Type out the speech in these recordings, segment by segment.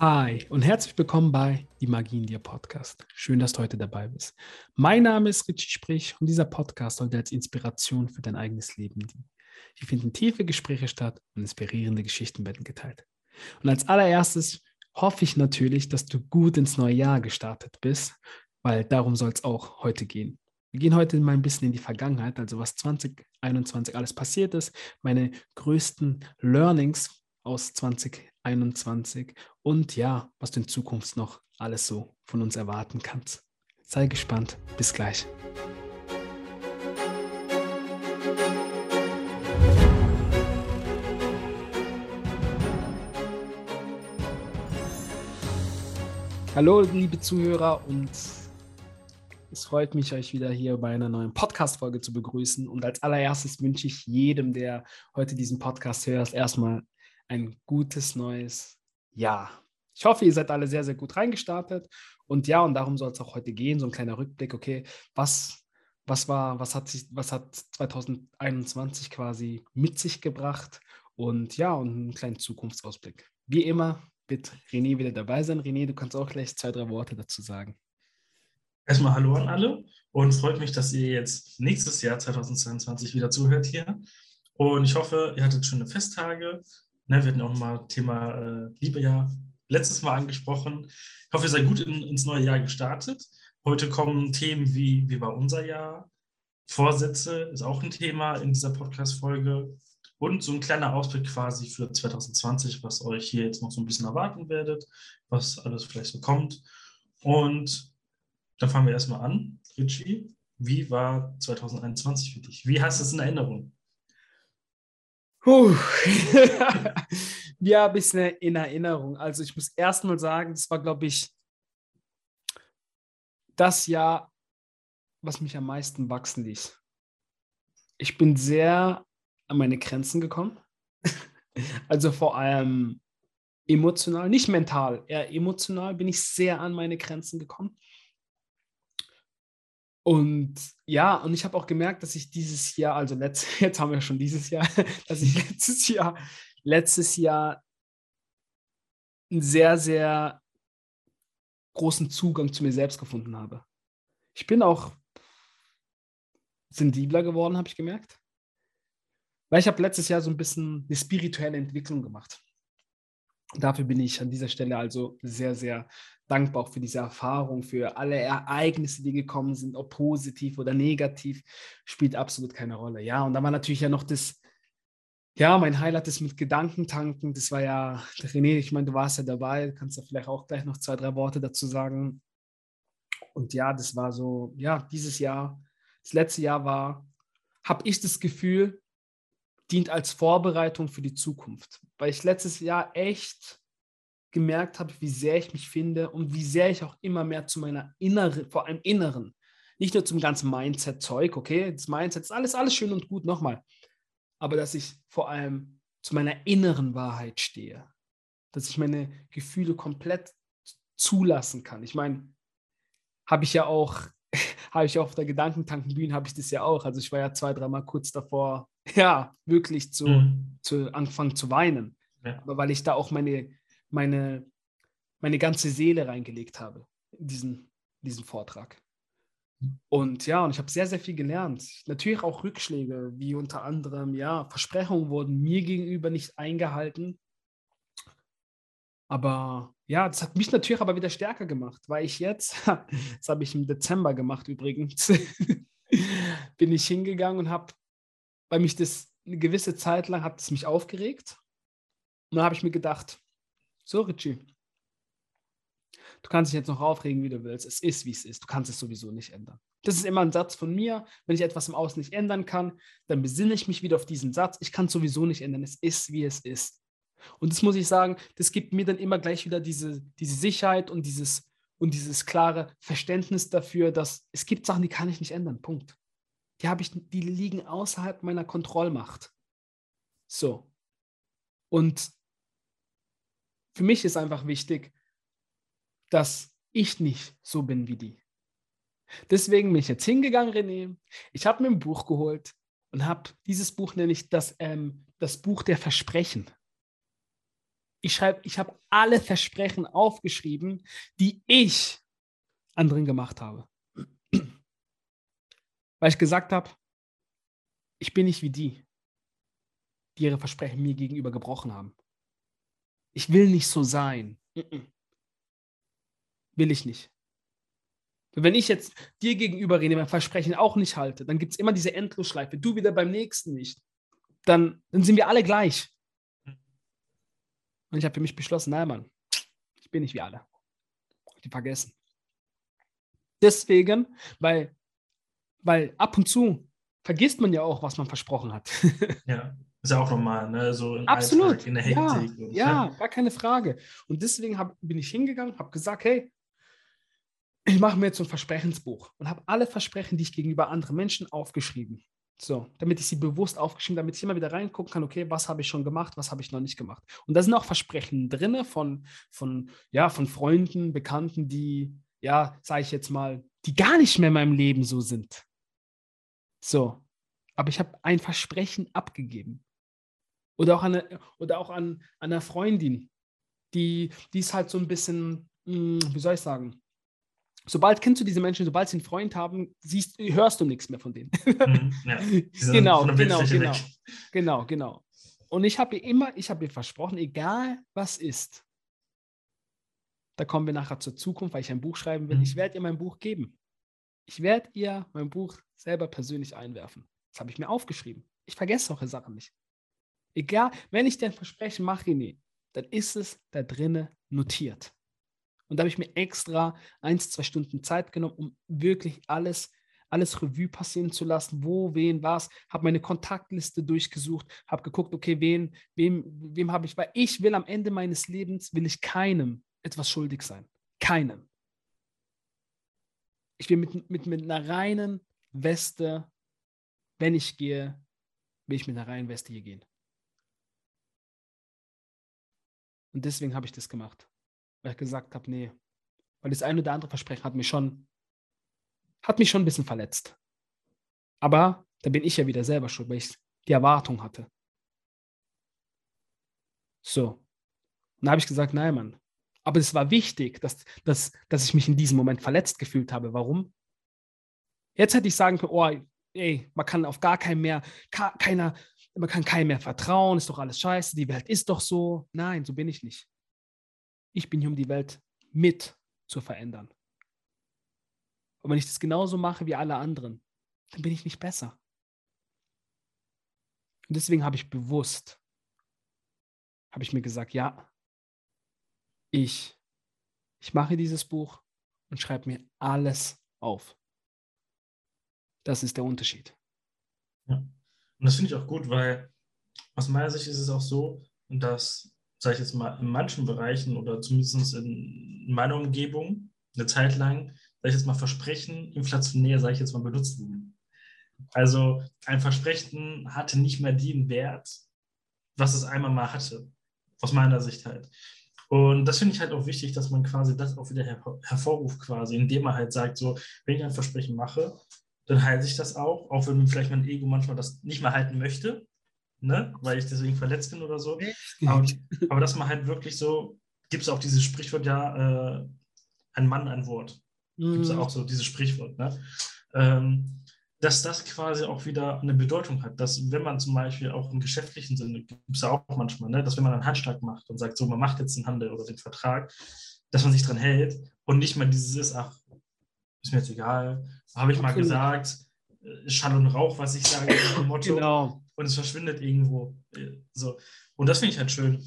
Hi und herzlich willkommen bei Die Magie in dir Podcast. Schön, dass du heute dabei bist. Mein Name ist Richie Sprich und dieser Podcast sollte als Inspiration für dein eigenes Leben dienen. Hier finden tiefe Gespräche statt und inspirierende Geschichten werden geteilt. Und als allererstes hoffe ich natürlich, dass du gut ins neue Jahr gestartet bist, weil darum soll es auch heute gehen. Wir gehen heute mal ein bisschen in die Vergangenheit, also was 2021 alles passiert ist, meine größten Learnings aus 2021 und ja, was du in Zukunft noch alles so von uns erwarten kannst. Sei gespannt. Bis gleich. Hallo, liebe Zuhörer, und es freut mich, euch wieder hier bei einer neuen Podcast-Folge zu begrüßen. Und als allererstes wünsche ich jedem, der heute diesen Podcast hört, erstmal ein gutes neues Jahr. Ich hoffe, ihr seid alle sehr, sehr gut reingestartet. Und ja, und darum soll es auch heute gehen, so ein kleiner Rückblick, okay, was, was war, was hat sich, was hat 2021 quasi mit sich gebracht? Und ja, und einen kleinen Zukunftsausblick. Wie immer wird René wieder dabei sein. René, du kannst auch gleich zwei, drei Worte dazu sagen. Erstmal Hallo an alle und freut mich, dass ihr jetzt nächstes Jahr 2022 wieder zuhört hier. Und ich hoffe, ihr hattet schöne Festtage, Ne, wir hatten auch mal Thema äh, Liebe ja letztes Mal angesprochen. Ich hoffe, ihr seid gut in, ins neue Jahr gestartet. Heute kommen Themen wie, wie war unser Jahr? Vorsätze ist auch ein Thema in dieser Podcast-Folge. Und so ein kleiner Ausblick quasi für 2020, was euch hier jetzt noch so ein bisschen erwarten werdet, was alles vielleicht so kommt. Und dann fangen wir erstmal an. Richie, wie war 2021 für dich? Wie hast du es in Erinnerung? Puh. ja, ein bisschen in Erinnerung. Also ich muss erstmal sagen, das war, glaube ich, das Jahr, was mich am meisten wachsen ließ. Ich bin sehr an meine Grenzen gekommen. also vor allem emotional, nicht mental, eher emotional bin ich sehr an meine Grenzen gekommen. Und ja, und ich habe auch gemerkt, dass ich dieses Jahr, also letzt, jetzt haben wir schon dieses Jahr, dass ich letztes Jahr, letztes Jahr einen sehr, sehr großen Zugang zu mir selbst gefunden habe. Ich bin auch sensibler geworden, habe ich gemerkt. Weil ich habe letztes Jahr so ein bisschen eine spirituelle Entwicklung gemacht. Dafür bin ich an dieser Stelle also sehr, sehr dankbar auch für diese Erfahrung, für alle Ereignisse, die gekommen sind, ob positiv oder negativ, spielt absolut keine Rolle. Ja, und da war natürlich ja noch das, ja, mein Highlight ist mit Gedankentanken. Das war ja, René, ich meine, du warst ja dabei, kannst ja vielleicht auch gleich noch zwei, drei Worte dazu sagen. Und ja, das war so, ja, dieses Jahr, das letzte Jahr war, habe ich das Gefühl, dient als Vorbereitung für die Zukunft. Weil ich letztes Jahr echt gemerkt habe, wie sehr ich mich finde und wie sehr ich auch immer mehr zu meiner inneren, vor allem inneren, nicht nur zum ganzen Mindset-Zeug, okay, das Mindset ist alles, alles schön und gut, nochmal, aber dass ich vor allem zu meiner inneren Wahrheit stehe, dass ich meine Gefühle komplett zulassen kann. Ich meine, habe ich ja auch, habe ich auf der Gedankentankenbühne, habe ich das ja auch. Also ich war ja zwei, dreimal kurz davor, ja, wirklich zu, mhm. zu anfangen zu weinen. Ja. Aber weil ich da auch meine meine, meine ganze Seele reingelegt habe in diesen, diesen Vortrag. Und ja, und ich habe sehr, sehr viel gelernt. Natürlich auch Rückschläge, wie unter anderem, ja, Versprechungen wurden mir gegenüber nicht eingehalten. Aber ja, das hat mich natürlich aber wieder stärker gemacht, weil ich jetzt, das habe ich im Dezember gemacht übrigens, bin ich hingegangen und habe, weil mich das eine gewisse Zeit lang hat es mich aufgeregt. Und dann habe ich mir gedacht, so, Richie, du kannst dich jetzt noch aufregen, wie du willst. Es ist, wie es ist. Du kannst es sowieso nicht ändern. Das ist immer ein Satz von mir. Wenn ich etwas im Außen nicht ändern kann, dann besinne ich mich wieder auf diesen Satz. Ich kann es sowieso nicht ändern. Es ist, wie es ist. Und das muss ich sagen, das gibt mir dann immer gleich wieder diese, diese Sicherheit und dieses, und dieses klare Verständnis dafür, dass es gibt Sachen, die kann ich nicht ändern. Punkt. Die habe ich, die liegen außerhalb meiner Kontrollmacht. So. Und für mich ist einfach wichtig, dass ich nicht so bin wie die. Deswegen bin ich jetzt hingegangen, René. Ich habe mir ein Buch geholt und habe dieses Buch nenne ich das, ähm, das Buch der Versprechen. Ich schreibe, ich habe alle Versprechen aufgeschrieben, die ich anderen gemacht habe. Weil ich gesagt habe, ich bin nicht wie die, die ihre Versprechen mir gegenüber gebrochen haben. Ich will nicht so sein. Will ich nicht. Wenn ich jetzt dir gegenüber rede, mein Versprechen auch nicht halte, dann gibt es immer diese Endlosschleife. Du wieder beim nächsten nicht. Dann, dann sind wir alle gleich. Und ich habe für mich beschlossen, nein, Mann, ich bin nicht wie alle. Die vergessen. Deswegen, weil, weil ab und zu vergisst man ja auch, was man versprochen hat. ja, ist ja auch normal, ne? So im Absolut. Alltag, in der Hektik. Ja, und, ja, gar keine Frage. Und deswegen hab, bin ich hingegangen, habe gesagt, hey, ich mache mir jetzt so ein Versprechensbuch und habe alle Versprechen, die ich gegenüber anderen Menschen aufgeschrieben. So, damit ich sie bewusst aufgeschrieben, damit ich immer wieder reingucken kann, okay, was habe ich schon gemacht, was habe ich noch nicht gemacht. Und da sind auch Versprechen drin von, von, ja, von Freunden, Bekannten, die, ja, sage ich jetzt mal, die gar nicht mehr in meinem Leben so sind. So, aber ich habe ein Versprechen abgegeben. Oder auch, eine, oder auch an, an einer Freundin, die, die ist halt so ein bisschen, mh, hm, wie soll ich sagen, sobald kennst du diese Menschen, sobald sie einen Freund haben, siehst, hörst du nichts mehr von denen. Mhm, ja, genau, genau, genau, genau, genau. Und ich habe ihr immer, ich habe ihr versprochen, egal was ist, da kommen wir nachher zur Zukunft, weil ich ein Buch schreiben will. Mhm. Ich werde ihr mein Buch geben. Ich werde ihr mein Buch selber persönlich einwerfen. Das habe ich mir aufgeschrieben. Ich vergesse solche Sachen nicht. Egal, wenn ich dir ein Versprechen mache, nee, dann ist es da drinnen notiert. Und da habe ich mir extra ein, zwei Stunden Zeit genommen, um wirklich alles, alles Revue passieren zu lassen, wo, wen, was, habe meine Kontaktliste durchgesucht, habe geguckt, okay, wen, wem, wem habe ich, weil ich will am Ende meines Lebens, will ich keinem etwas schuldig sein. Keinem. Ich will mit, mit, mit einer reinen Weste, wenn ich gehe, will ich mit einer reinen Weste hier gehen. Und deswegen habe ich das gemacht weil ich gesagt habe, nee, weil das eine oder andere Versprechen hat mich schon, hat mich schon ein bisschen verletzt. Aber da bin ich ja wieder selber schuld, weil ich die Erwartung hatte. So. Und da habe ich gesagt, nein, Mann. Aber es war wichtig, dass, dass, dass ich mich in diesem Moment verletzt gefühlt habe. Warum? Jetzt hätte ich sagen können, oh, ey, man kann auf gar keinen mehr, keiner, man kann keinem mehr vertrauen, ist doch alles scheiße, die Welt ist doch so. Nein, so bin ich nicht. Ich bin hier, um die Welt mit zu verändern. Und wenn ich das genauso mache wie alle anderen, dann bin ich nicht besser. Und deswegen habe ich bewusst, habe ich mir gesagt, ja, ich, ich mache dieses Buch und schreibe mir alles auf. Das ist der Unterschied. Ja. Und das finde ich auch gut, weil aus meiner Sicht ist es auch so, dass sage ich jetzt mal, in manchen Bereichen oder zumindest in meiner Umgebung eine Zeit lang, sage ich jetzt mal, Versprechen inflationär, sage ich jetzt mal, benutzt wurden. Also ein Versprechen hatte nicht mehr den Wert, was es einmal mal hatte, aus meiner Sicht halt. Und das finde ich halt auch wichtig, dass man quasi das auch wieder her hervorruft, quasi, indem man halt sagt, so, wenn ich ein Versprechen mache, dann halte ich das auch, auch wenn vielleicht mein Ego manchmal das nicht mehr halten möchte ne? weil ich deswegen verletzt bin oder so. Aber, aber dass man halt wirklich so, gibt es auch dieses Sprichwort, ja, äh, ein Mann, ein Wort. Gibt es mhm. auch so dieses Sprichwort, ne? Ähm, dass das quasi auch wieder eine Bedeutung hat. Dass, wenn man zum Beispiel auch im geschäftlichen Sinne, gibt es ja auch manchmal, ne, dass wenn man einen Handschlag macht und sagt, so, man macht jetzt den Handel oder den Vertrag, dass man sich dran hält und nicht mal dieses ist, ach, ist mir jetzt egal, habe ich mal gesagt, äh, Schall und Rauch, was ich sage, Motto. Genau und es verschwindet irgendwo. So. Und das finde ich halt schön,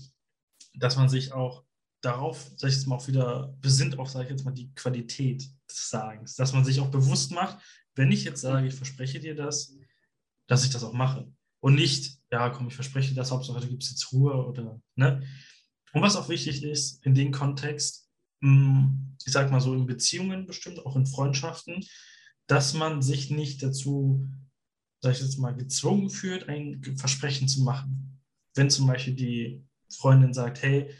dass man sich auch darauf, sag ich jetzt mal, auch wieder besinnt auf, sage ich jetzt mal, die Qualität des Sagens. Dass man sich auch bewusst macht, wenn ich jetzt sage, ich verspreche dir das, dass ich das auch mache. Und nicht, ja, komm, ich verspreche das, Hauptsache, du gibst jetzt Ruhe oder, ne? Und was auch wichtig ist in dem Kontext, hm, ich sag mal so in Beziehungen bestimmt, auch in Freundschaften, dass man sich nicht dazu sag ich jetzt mal, gezwungen fühlt, ein Versprechen zu machen. Wenn zum Beispiel die Freundin sagt, hey,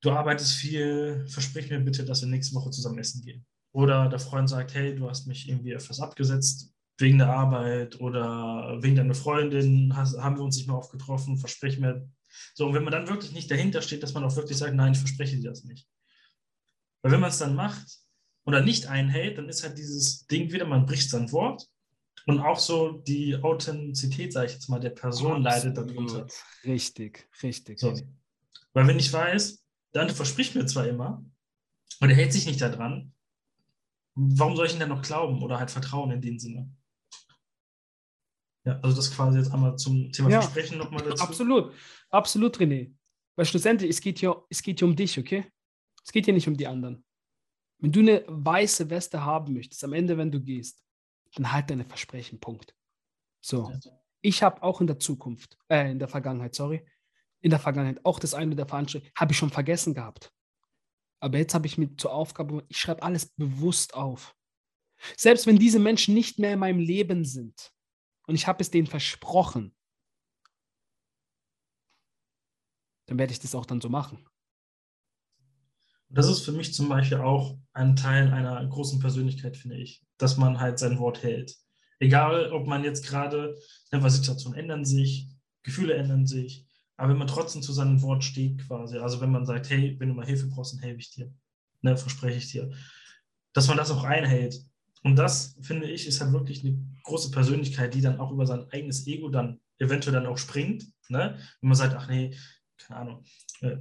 du arbeitest viel, versprich mir bitte, dass wir nächste Woche zusammen essen gehen. Oder der Freund sagt, hey, du hast mich irgendwie etwas abgesetzt, wegen der Arbeit oder wegen deiner Freundin hast, haben wir uns nicht mehr aufgetroffen, versprechen mir. So, und wenn man dann wirklich nicht dahinter steht, dass man auch wirklich sagt, nein, ich verspreche dir das nicht. Weil wenn man es dann macht oder nicht einhält, dann ist halt dieses Ding wieder, man bricht sein Wort und auch so die Authentizität, sage ich jetzt mal, der Person Absolut. leidet darunter. Richtig, richtig. So. Weil wenn ich weiß, der andere verspricht mir zwar immer und er hält sich nicht daran, warum soll ich denn noch glauben oder halt vertrauen in dem Sinne? Ja, also das quasi jetzt einmal zum Thema ja, Versprechen nochmal dazu. Absolut, absolut, René. Weil schlussendlich, es geht, hier, es geht hier um dich, okay? Es geht hier nicht um die anderen. Wenn du eine weiße Weste haben möchtest, am Ende, wenn du gehst, dann halt deine Versprechen, Punkt. So. Ich habe auch in der Zukunft, äh, in der Vergangenheit, sorry, in der Vergangenheit auch das eine der Veranstaltungen, habe ich schon vergessen gehabt. Aber jetzt habe ich mir zur Aufgabe, ich schreibe alles bewusst auf. Selbst wenn diese Menschen nicht mehr in meinem Leben sind und ich habe es denen versprochen, dann werde ich das auch dann so machen. Das ist für mich zum Beispiel auch ein Teil einer großen Persönlichkeit, finde ich, dass man halt sein Wort hält. Egal, ob man jetzt gerade, einfach Situationen ändern sich, Gefühle ändern sich, aber wenn man trotzdem zu seinem Wort steht quasi, also wenn man sagt, hey, wenn du mal Hilfe brauchst, dann helfe ich dir, ne, verspreche ich dir, dass man das auch einhält. Und das, finde ich, ist halt wirklich eine große Persönlichkeit, die dann auch über sein eigenes Ego dann eventuell dann auch springt. Ne? Wenn man sagt, ach nee, keine Ahnung, äh,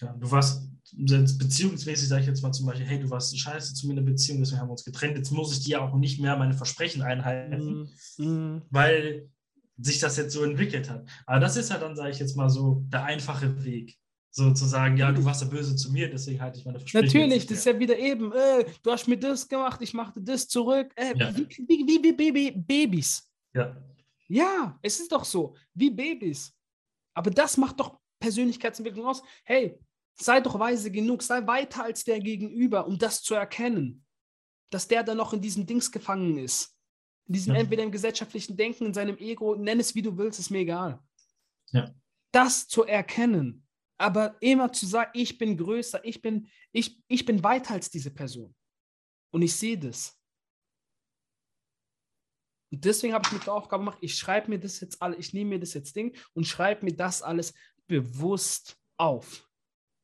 du warst beziehungsmäßig, sage ich jetzt mal zum Beispiel, hey, du warst scheiße zu mir in der Beziehung, deswegen haben wir uns getrennt, jetzt muss ich dir auch nicht mehr meine Versprechen einhalten, mm, weil sich das jetzt so entwickelt hat. Aber das ist ja dann, sage ich jetzt mal so, der einfache Weg. So zu sagen, ja, du warst ja böse zu mir, deswegen halte ich meine Versprechen. Natürlich, das ist ja wieder eben, äh, du hast mir das gemacht, ich machte das zurück. Äh, ja. wie, wie, wie, wie Baby, Babys. Ja. Ja, es ist doch so, wie Babys. Aber das macht doch Persönlichkeitsentwicklung aus. Hey, sei doch weise genug, sei weiter als der Gegenüber, um das zu erkennen, dass der da noch in diesem Dings gefangen ist. In diesem ja. entweder im gesellschaftlichen Denken, in seinem Ego, nenn es wie du willst, ist mir egal. Ja. Das zu erkennen, aber immer zu sagen, ich bin größer, ich bin, ich, ich bin weiter als diese Person. Und ich sehe das. Und deswegen habe ich mir die Aufgabe gemacht, ich schreibe mir das jetzt alle, ich nehme mir das jetzt Ding und schreibe mir das alles bewusst auf.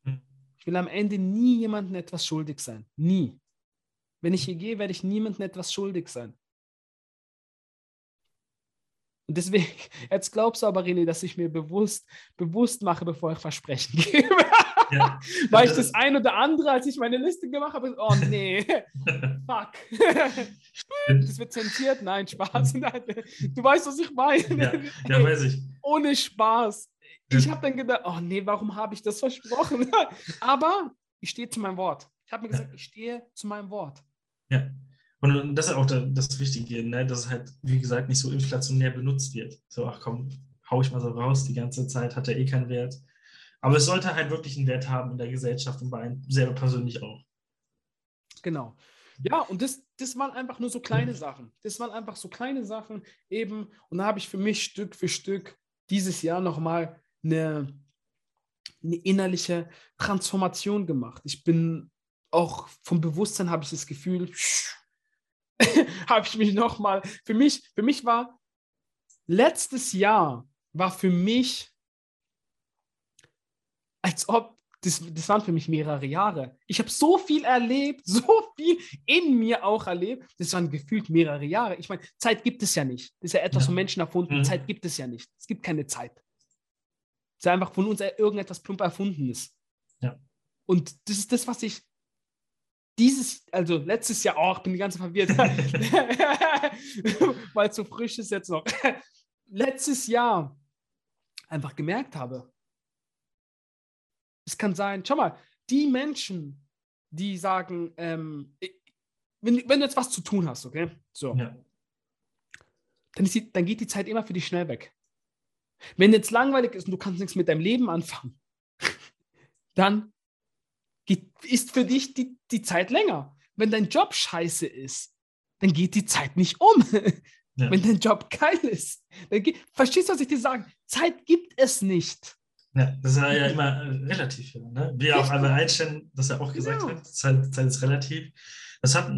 Hm. Ich will am Ende nie jemandem etwas schuldig sein. Nie. Wenn ich hier gehe, werde ich niemandem etwas schuldig sein. Und deswegen, jetzt glaubst du aber, René, dass ich mir bewusst, bewusst mache, bevor ich Versprechen gebe. Ja. Weil ich das ein oder andere, als ich meine Liste gemacht habe, oh nee, fuck. das wird zensiert? Nein, Spaß. Du weißt, was ich meine. Ja, ja weiß ich. Ohne Spaß. Ich habe dann gedacht, oh nee, warum habe ich das versprochen? aber ich stehe zu meinem Wort. Ich habe mir gesagt, ich stehe zu meinem Wort. Ja. Und das ist auch das Wichtige, ne? dass es halt, wie gesagt, nicht so inflationär benutzt wird. So, ach komm, hau ich mal so raus, die ganze Zeit hat er eh keinen Wert. Aber es sollte halt wirklich einen Wert haben in der Gesellschaft und bei einem selber persönlich auch. Genau. Ja, und das, das waren einfach nur so kleine Sachen. Das waren einfach so kleine Sachen eben. Und da habe ich für mich Stück für Stück dieses Jahr nochmal eine, eine innerliche Transformation gemacht. Ich bin auch vom Bewusstsein habe ich das Gefühl, habe ich mich nochmal, für mich, für mich war, letztes Jahr war für mich, als ob, das, das waren für mich mehrere Jahre. Ich habe so viel erlebt, so viel in mir auch erlebt. Das waren gefühlt mehrere Jahre. Ich meine, Zeit gibt es ja nicht. Das ist ja etwas ja. von Menschen erfunden. Mhm. Zeit gibt es ja nicht. Es gibt keine Zeit. Es ist einfach von uns irgendetwas plump erfunden ist. Ja. Und das ist das, was ich dieses, also letztes Jahr, oh, ich bin die ganze verwirrt, weil es so frisch ist jetzt noch, letztes Jahr einfach gemerkt habe, es kann sein, schau mal, die Menschen, die sagen, ähm, wenn, wenn du jetzt was zu tun hast, okay, so, ja. dann, die, dann geht die Zeit immer für dich schnell weg. Wenn jetzt langweilig ist und du kannst nichts mit deinem Leben anfangen, dann ist für dich die, die Zeit länger. Wenn dein Job scheiße ist, dann geht die Zeit nicht um. Ja. Wenn dein Job geil ist. Dann geht, verstehst du, was ich dir sage? Zeit gibt es nicht. Ja, das ist ja immer relativ. Ne? Wie auch Albert Einstein das ja auch gesagt genau. hat, Zeit, Zeit ist relativ. Das hat,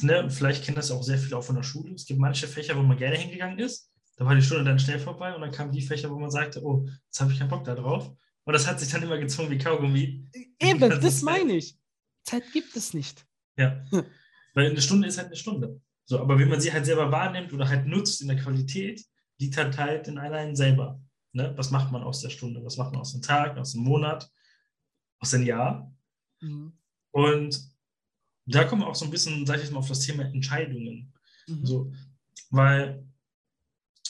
ne, vielleicht kennen das auch sehr viele auch von der Schule. Es gibt manche Fächer, wo man gerne hingegangen ist. Da war die Stunde dann schnell vorbei und dann kamen die Fächer, wo man sagte, oh, jetzt habe ich keinen Bock da drauf. Und das hat sich dann immer gezwungen wie Kaugummi. Eben, das meine ich. Zeit gibt es nicht. Ja. Weil eine Stunde ist halt eine Stunde. So, aber wie man sie halt selber wahrnimmt oder halt nutzt in der Qualität, liegt halt halt in einem selber. Ne? Was macht man aus der Stunde? Was macht man aus dem Tag, aus dem Monat, aus dem Jahr? Mhm. Und da kommen wir auch so ein bisschen, sag ich jetzt mal, auf das Thema Entscheidungen. Mhm. So, weil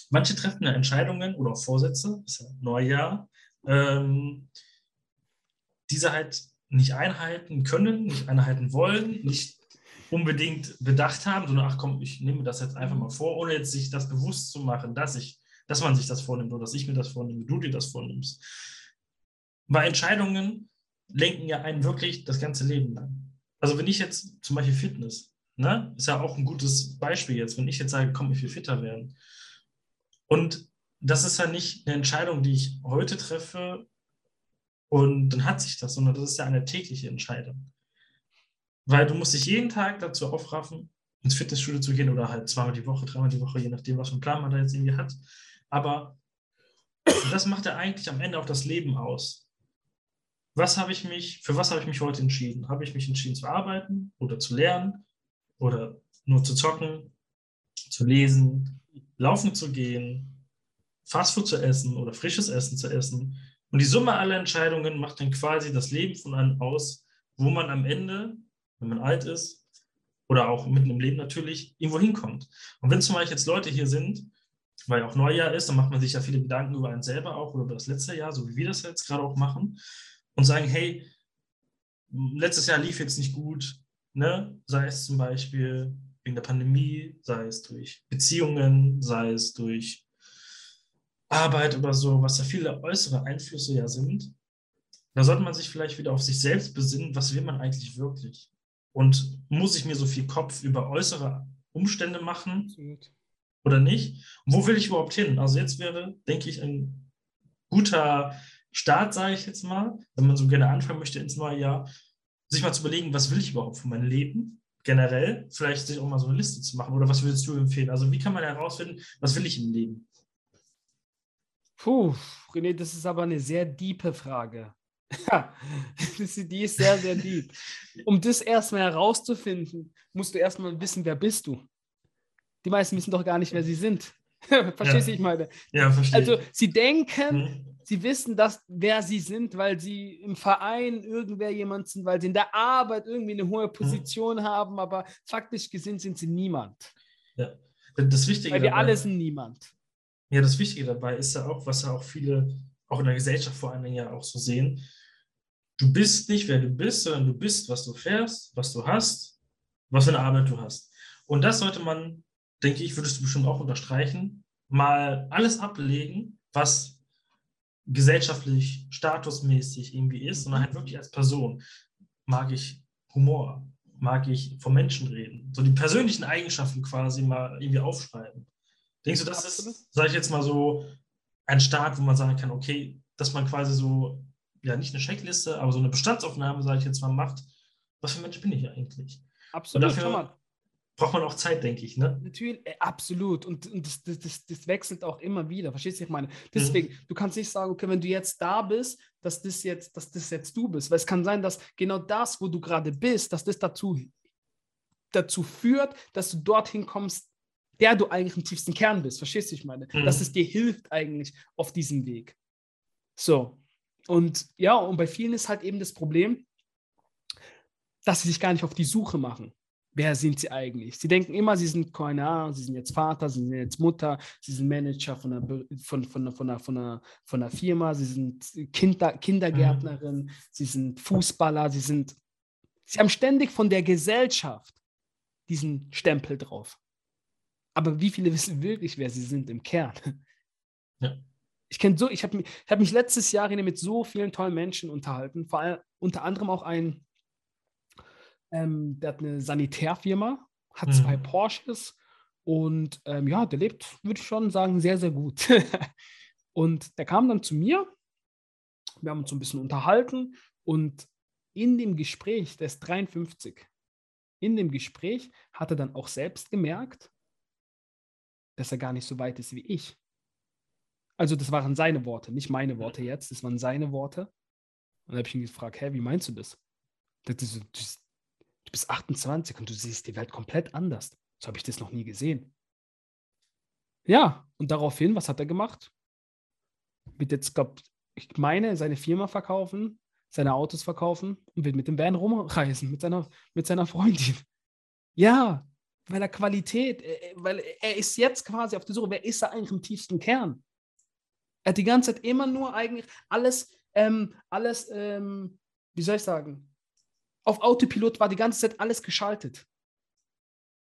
manche treffen ja Entscheidungen oder auch Vorsätze, ist ja Neujahr, ähm, diese halt nicht einhalten können, nicht einhalten wollen, nicht unbedingt bedacht haben, sondern ach komm, ich nehme das jetzt einfach mal vor, ohne jetzt sich das bewusst zu machen, dass ich, dass man sich das vornimmt oder dass ich mir das vornehme, du dir das vornimmst. Bei Entscheidungen lenken ja einen wirklich das ganze Leben lang. Also wenn ich jetzt zum Beispiel Fitness, ne, ist ja auch ein gutes Beispiel jetzt, wenn ich jetzt sage, komm, ich will fitter werden. Und das ist ja nicht eine Entscheidung, die ich heute treffe und dann hat sich das, sondern das ist ja eine tägliche Entscheidung. Weil du musst dich jeden Tag dazu aufraffen, ins Fitnessstudio zu gehen oder halt zweimal die Woche, dreimal die Woche, je nachdem, was für einen Plan man da jetzt irgendwie hat. Aber das macht ja eigentlich am Ende auch das Leben aus. Was habe ich mich, für was habe ich mich heute entschieden? Habe ich mich entschieden zu arbeiten oder zu lernen oder nur zu zocken, zu lesen, laufen zu gehen, Fastfood zu essen oder frisches Essen zu essen? Und die Summe aller Entscheidungen macht dann quasi das Leben von einem aus, wo man am Ende wenn man alt ist oder auch mitten im Leben natürlich, irgendwo hinkommt. Und wenn zum Beispiel jetzt Leute hier sind, weil auch Neujahr ist, dann macht man sich ja viele Gedanken über einen selber auch oder über das letzte Jahr, so wie wir das jetzt gerade auch machen, und sagen, hey, letztes Jahr lief jetzt nicht gut, ne? sei es zum Beispiel wegen der Pandemie, sei es durch Beziehungen, sei es durch Arbeit oder so, was ja viele äußere Einflüsse ja sind, da sollte man sich vielleicht wieder auf sich selbst besinnen, was will man eigentlich wirklich? Und muss ich mir so viel Kopf über äußere Umstände machen oder nicht? Und wo will ich überhaupt hin? Also jetzt wäre, denke ich, ein guter Start, sage ich jetzt mal, wenn man so gerne anfangen möchte ins neue Jahr, sich mal zu überlegen, was will ich überhaupt von meinem Leben? Generell, vielleicht sich auch mal so eine Liste zu machen. Oder was würdest du empfehlen? Also wie kann man herausfinden, was will ich im Leben? Puh, René, das ist aber eine sehr diepe Frage. Die ist sehr, sehr deep. Um das erstmal herauszufinden, musst du erstmal wissen, wer bist du. Die meisten wissen doch gar nicht, wer sie sind. Verstehst du, ja. ich meine? Ja, verstehe. Also, sie denken, hm. sie wissen, dass, wer sie sind, weil sie im Verein irgendwer jemand sind, weil sie in der Arbeit irgendwie eine hohe hm. Position hm. haben, aber faktisch gesehen sind sie niemand. Ja, das Wichtige Weil wir dabei, alle sind niemand. Ja, das Wichtige dabei ist ja auch, was ja auch viele, auch in der Gesellschaft vor allen Dingen ja auch so sehen, Du bist nicht, wer du bist, sondern du bist, was du fährst, was du hast, was für eine Arbeit du hast. Und das sollte man, denke ich, würdest du bestimmt auch unterstreichen, mal alles ablegen, was gesellschaftlich, statusmäßig irgendwie ist, sondern halt wirklich als Person. Mag ich Humor? Mag ich vom Menschen reden? So die persönlichen Eigenschaften quasi mal irgendwie aufschreiben. Denkst du, das ist, sage ich jetzt mal so, ein Start, wo man sagen kann, okay, dass man quasi so ja nicht eine Checkliste, aber so eine Bestandsaufnahme, sage ich jetzt mal, macht, was für ein Mensch bin ich eigentlich? Absolut. Und dafür braucht man auch Zeit, denke ich, ne? Natürlich, äh, absolut. Und, und das, das, das, wechselt auch immer wieder. Verstehst du, was ich meine? Deswegen, mhm. du kannst nicht sagen, okay, wenn du jetzt da bist, dass das jetzt, dass das jetzt du bist. Weil es kann sein, dass genau das, wo du gerade bist, dass das dazu, dazu führt, dass du dorthin kommst, der du eigentlich im tiefsten Kern bist. Verstehst du, ich meine? Mhm. Dass es dir hilft eigentlich auf diesem Weg. So, und ja, und bei vielen ist halt eben das Problem, dass sie sich gar nicht auf die Suche machen. Wer sind sie eigentlich? Sie denken immer, sie sind keine Ahnung, sie sind jetzt Vater, sie sind jetzt Mutter, sie sind Manager von einer, von, von, von, einer, von, einer, von einer Firma, sie sind Kinder, Kindergärtnerin, mhm. sie sind Fußballer, sie sind, sie haben ständig von der Gesellschaft diesen Stempel drauf. Aber wie viele wissen wirklich, wer sie sind im Kern? Ja ich kenne so, ich habe mich, hab mich letztes Jahr mit so vielen tollen Menschen unterhalten, vor allem unter anderem auch ein, ähm, der hat eine Sanitärfirma, hat mhm. zwei Porsches und ähm, ja, der lebt, würde ich schon sagen, sehr, sehr gut. und der kam dann zu mir, wir haben uns so ein bisschen unterhalten und in dem Gespräch, der ist 53, in dem Gespräch hat er dann auch selbst gemerkt, dass er gar nicht so weit ist wie ich. Also das waren seine Worte, nicht meine Worte jetzt, das waren seine Worte. Und dann habe ich ihn gefragt, hä, wie meinst du das? Du, du bist 28 und du siehst die Welt komplett anders. So habe ich das noch nie gesehen. Ja, und daraufhin, was hat er gemacht? Wird jetzt, glaub, ich meine, seine Firma verkaufen, seine Autos verkaufen und will mit dem Van rumreisen, mit seiner, mit seiner Freundin. Ja, weil er Qualität, äh, äh, weil er ist jetzt quasi auf der Suche, wer ist er eigentlich im tiefsten Kern? Er hat die ganze Zeit immer nur eigentlich alles, ähm, alles, ähm, wie soll ich sagen, auf Autopilot war die ganze Zeit alles geschaltet.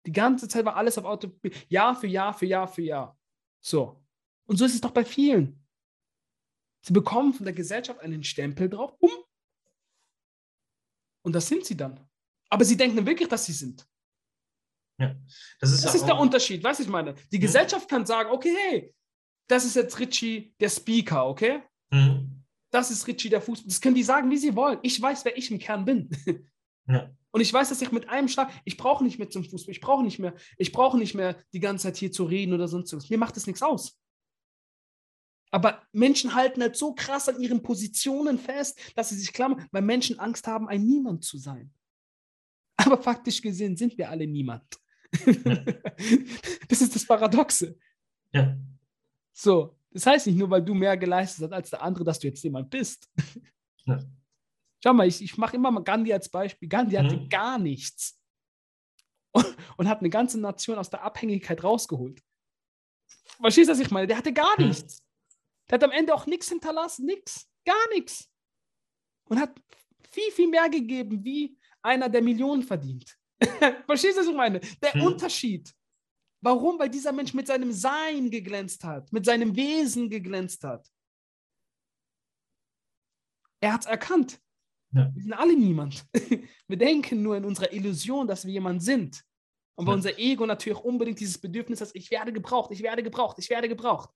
Die ganze Zeit war alles auf Autopilot, Jahr für Jahr für Jahr für Jahr. So. Und so ist es doch bei vielen. Sie bekommen von der Gesellschaft einen Stempel drauf, um. Und das sind sie dann. Aber sie denken wirklich, dass sie sind. Ja, das ist, das ist der Unterschied, weißt du, ich meine. Die mhm. Gesellschaft kann sagen, okay, hey, das ist jetzt Richie, der Speaker, okay? Mhm. Das ist Richie, der Fußball. Das können die sagen, wie sie wollen. Ich weiß, wer ich im Kern bin. Ja. Und ich weiß, dass ich mit einem Schlag, ich brauche nicht mehr zum Fußball, ich brauche nicht mehr, ich brauche nicht mehr die ganze Zeit hier zu reden oder sonst was. Mir macht das nichts aus. Aber Menschen halten halt so krass an ihren Positionen fest, dass sie sich klammern, weil Menschen Angst haben, ein Niemand zu sein. Aber faktisch gesehen sind wir alle niemand. das ist das Paradoxe. Ja. So, das heißt nicht nur, weil du mehr geleistet hast als der andere, dass du jetzt jemand bist. Ja. Schau mal, ich, ich mache immer mal Gandhi als Beispiel. Gandhi hatte mhm. gar nichts und, und, hat eine ganze Nation aus der Abhängigkeit rausgeholt. Verstehst du, was ich meine? Der hatte gar nichts. Der hat am Ende auch nichts hinterlassen, nichts, gar nichts. Und hat viel, viel mehr gegeben, wie einer, der Millionen verdient. Verstehst du, was ich meine? Der mhm. Unterschied. Warum? Weil dieser Mensch mit seinem Sein geglänzt hat, mit seinem Wesen geglänzt hat. Er hat es erkannt. Ja. Wir sind alle niemand. Wir denken nur in unserer Illusion, dass wir jemand sind. Und weil ja. unser Ego natürlich unbedingt dieses Bedürfnis hat, ich werde gebraucht, ich werde gebraucht, ich werde gebraucht.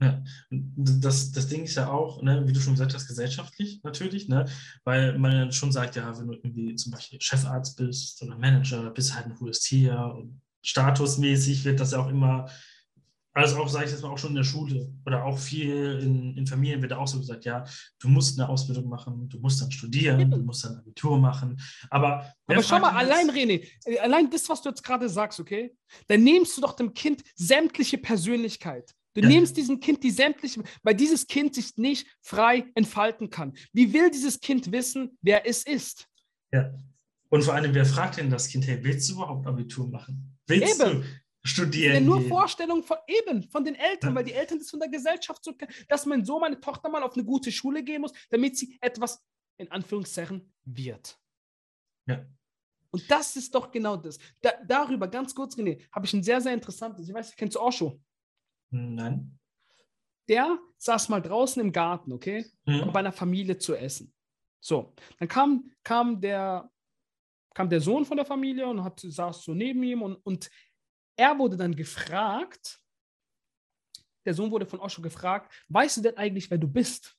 Ja, das, das Ding ist ja auch, ne, wie du schon gesagt hast, gesellschaftlich natürlich, ne, weil man schon sagt, ja, wenn du irgendwie zum Beispiel Chefarzt bist oder Manager, bist halt ein cooles Tier und statusmäßig wird das ja auch immer, also auch, sage ich jetzt mal, auch schon in der Schule oder auch viel in, in Familien wird auch so gesagt, ja, du musst eine Ausbildung machen, du musst dann studieren, du musst dann Abitur machen. Aber, Aber schau mal, allein, René, äh, allein das, was du jetzt gerade sagst, okay, dann nimmst du doch dem Kind sämtliche Persönlichkeit. Du ja. nimmst diesem Kind die sämtliche, weil dieses Kind sich nicht frei entfalten kann. Wie will dieses Kind wissen, wer es ist? Ja. Und vor allem, wer fragt denn das Kind, hey, willst du überhaupt Abitur machen? Willst eben. du studieren? Ja, nur gehen? Vorstellungen von eben, von den Eltern, ja. weil die Eltern das von der Gesellschaft so kennen, dass mein Sohn, meine Tochter mal auf eine gute Schule gehen muss, damit sie etwas in Anführungszeichen wird. Ja. Und das ist doch genau das. Da, darüber, ganz kurz, René, habe ich ein sehr, sehr interessantes, ich weiß, kennst du Osho? Nein. Der saß mal draußen im Garten, okay? Mhm. Um bei einer Familie zu essen. So, dann kam, kam, der, kam der Sohn von der Familie und hat, saß so neben ihm und, und er wurde dann gefragt, der Sohn wurde von Osho gefragt, weißt du denn eigentlich, wer du bist?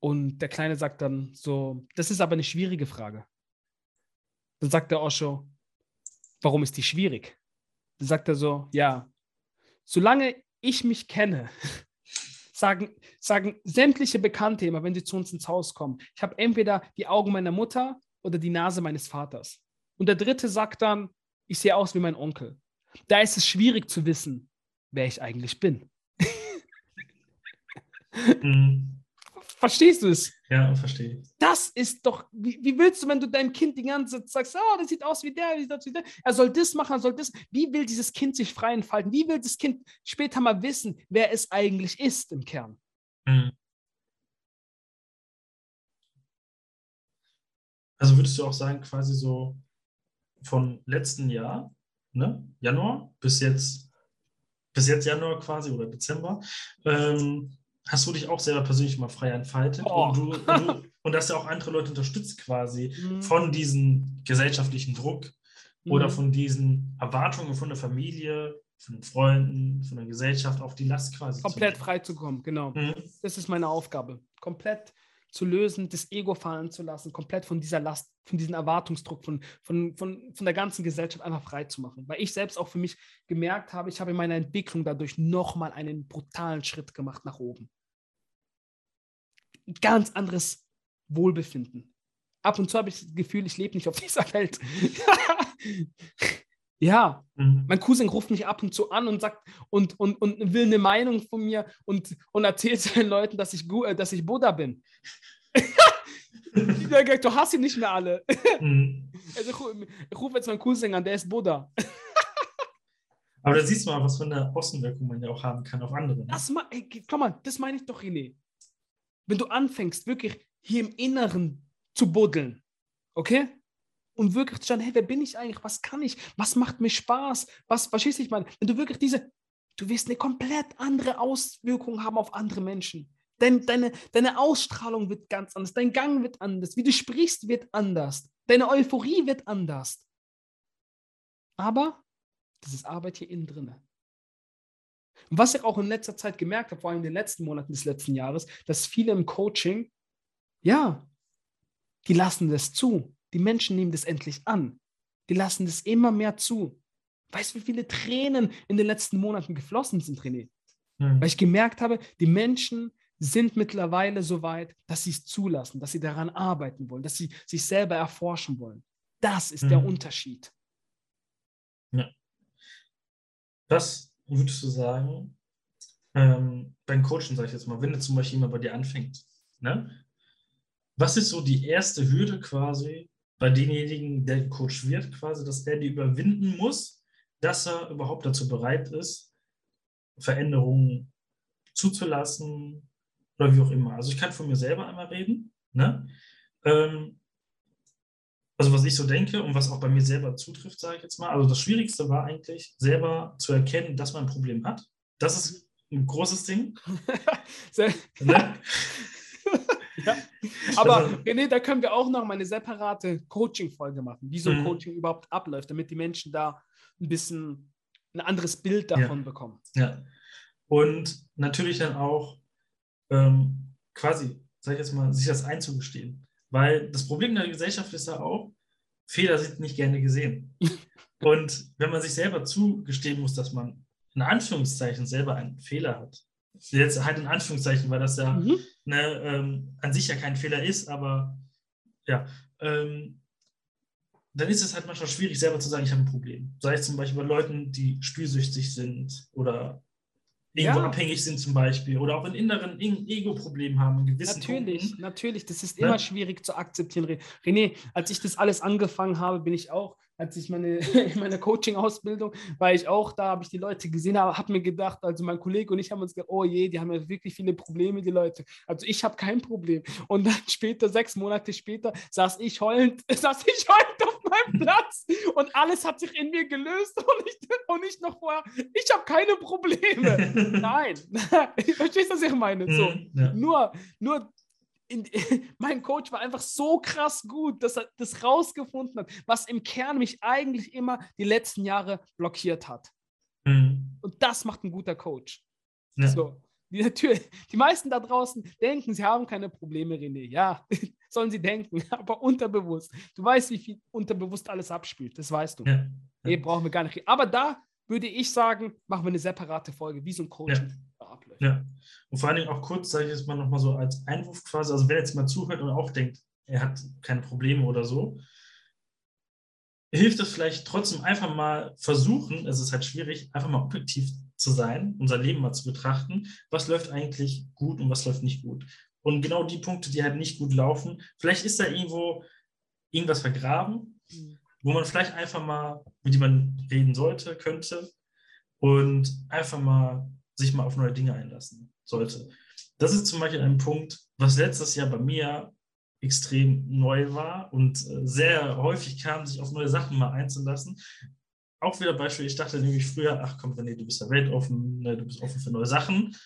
Und der Kleine sagt dann so, das ist aber eine schwierige Frage. Dann sagt der Osho, warum ist die schwierig? Dann sagt er so, ja, solange ich mich kenne, sagen, sagen sämtliche Bekannte immer, wenn sie zu uns ins Haus kommen, ich habe entweder die Augen meiner Mutter oder die Nase meines Vaters. Und der dritte sagt dann, ich sehe aus wie mein Onkel. Da ist es schwierig zu wissen, wer ich eigentlich bin. mhm. Verstehst du es? Ja, verstehe. Das ist doch, wie, wie, willst du, wenn du deinem Kind die ganze Zeit sagst, oh, das sieht aus wie der, aus wie der, er soll das machen, er soll das. Wie will dieses Kind sich frei entfalten? Wie will das Kind später mal wissen, wer es eigentlich ist im Kern? Mhm. Also würdest du auch sagen, quasi so von letzten Jahr, ne, Januar, bis jetzt, bis jetzt Januar quasi oder Dezember, ähm, hast du dich auch selber persönlich mal frei entfaltet oh. und, du, und, du, und hast ja auch andere Leute unterstützt quasi mhm. von diesem gesellschaftlichen Druck mhm. oder von diesen Erwartungen von der Familie, von den Freunden, von der Gesellschaft auf die Last quasi. Komplett frei zu kommen, genau. Mhm. Das ist meine Aufgabe. Komplett zu lösen, das Ego fallen zu lassen, komplett von dieser Last, von diesem Erwartungsdruck, von, von, von, von der ganzen Gesellschaft einfach frei zu machen. Weil ich selbst auch für mich gemerkt habe, ich habe in meiner Entwicklung dadurch nochmal einen brutalen Schritt gemacht nach oben. Ganz anderes Wohlbefinden. Ab und zu habe ich das Gefühl, ich lebe nicht auf dieser Welt. Ja, mhm. mein Cousin ruft mich ab und zu an und sagt und, und, und will eine Meinung von mir und, und erzählt seinen Leuten, dass ich, äh, dass ich Buddha bin. du hast ihn nicht mehr alle. Mhm. Also ich rufe jetzt meinen Cousin an, der ist Buddha. Aber da siehst du mal, was für eine Außenwirkung man ja auch haben kann auf andere. Ne? Das, ey, komm mal, das meine ich doch, René. Wenn du anfängst, wirklich hier im Inneren zu buddeln, okay? und wirklich zu schauen, hey, wer bin ich eigentlich? Was kann ich? Was macht mir Spaß? Was, verstehst ich meine, wenn du wirklich diese, du wirst eine komplett andere Auswirkung haben auf andere Menschen. Dein, deine, deine Ausstrahlung wird ganz anders, dein Gang wird anders, wie du sprichst wird anders, deine Euphorie wird anders. Aber das ist Arbeit hier innen drin. Und was ich auch in letzter Zeit gemerkt habe, vor allem in den letzten Monaten des letzten Jahres, dass viele im Coaching, ja, die lassen das zu. Die Menschen nehmen das endlich an. Die lassen das immer mehr zu. Weißt du, wie viele Tränen in den letzten Monaten geflossen sind, René? Mhm. Weil ich gemerkt habe, die Menschen sind mittlerweile so weit, dass sie es zulassen, dass sie daran arbeiten wollen, dass sie sich selber erforschen wollen. Das ist mhm. der Unterschied. Ja. Was würdest du sagen, ähm, beim Coaching, sage ich jetzt mal, wenn jetzt zum Beispiel jemand bei dir anfängt, ne? was ist so die erste Hürde quasi, bei demjenigen, der Coach wird, quasi, dass er die überwinden muss, dass er überhaupt dazu bereit ist, Veränderungen zuzulassen oder wie auch immer. Also ich kann von mir selber einmal reden. Ne? Ähm, also was ich so denke und was auch bei mir selber zutrifft, sage ich jetzt mal. Also das Schwierigste war eigentlich, selber zu erkennen, dass man ein Problem hat. Das ist ein großes Ding. ne? ja. Aber also, René, da können wir auch noch mal eine separate Coaching-Folge machen, wie so ein mhm. Coaching überhaupt abläuft, damit die Menschen da ein bisschen ein anderes Bild davon ja. bekommen. Ja. Und natürlich dann auch ähm, quasi, sag ich jetzt mal, sich das einzugestehen. Weil das Problem in der Gesellschaft ist ja auch, Fehler sind nicht gerne gesehen. Und wenn man sich selber zugestehen muss, dass man in Anführungszeichen selber einen Fehler hat, jetzt halt in Anführungszeichen, weil das ja mhm. ne, ähm, an sich ja kein Fehler ist, aber ja, ähm, dann ist es halt manchmal schwierig, selber zu sagen, ich habe ein Problem. Sei es zum Beispiel bei Leuten, die spielsüchtig sind oder irgendwo ja. abhängig sind zum Beispiel oder auch in inneren Ego-Problemen haben. In gewissen natürlich, Punkten. natürlich, das ist ne? immer schwierig zu akzeptieren. René, als ich das alles angefangen habe, bin ich auch als ich meine, in meiner Coaching-Ausbildung war ich auch da, habe ich die Leute gesehen, habe hab mir gedacht, also mein Kollege und ich haben uns gedacht, oh je, die haben ja wirklich viele Probleme, die Leute. Also ich habe kein Problem. Und dann später, sechs Monate später, saß ich heulend, saß ich heulend auf meinem Platz und alles hat sich in mir gelöst und ich, und ich noch vorher, ich habe keine Probleme. Nein, verstehst du, was ich meine? So, ja. nur, nur in, mein Coach war einfach so krass gut, dass er das rausgefunden hat, was im Kern mich eigentlich immer die letzten Jahre blockiert hat. Mhm. Und das macht ein guter Coach. Ja. So. Die, natürlich, die meisten da draußen denken, sie haben keine Probleme, René. Ja, sollen sie denken, aber unterbewusst. Du weißt, wie viel unterbewusst alles abspielt. Das weißt du. Ja. Nee, brauchen wir gar nicht. Aber da würde ich sagen, machen wir eine separate Folge, wie so ein Coaching. Ja abläuft. Ja, und vor allen Dingen auch kurz, sage ich jetzt mal nochmal so als Einwurf quasi, also wer jetzt mal zuhört und auch denkt, er hat keine Probleme oder so, hilft es vielleicht trotzdem einfach mal versuchen, es ist halt schwierig, einfach mal objektiv zu sein, unser Leben mal zu betrachten, was läuft eigentlich gut und was läuft nicht gut. Und genau die Punkte, die halt nicht gut laufen, vielleicht ist da irgendwo irgendwas vergraben, mhm. Wo man vielleicht einfach mal mit jemandem reden sollte, könnte und einfach mal sich mal auf neue Dinge einlassen sollte. Das ist zum Beispiel ein Punkt, was letztes Jahr bei mir extrem neu war und äh, sehr häufig kam, sich auf neue Sachen mal einzulassen. Auch wieder Beispiel, ich dachte nämlich früher, ach komm René, du bist ja weltoffen, ne, du bist offen für neue Sachen.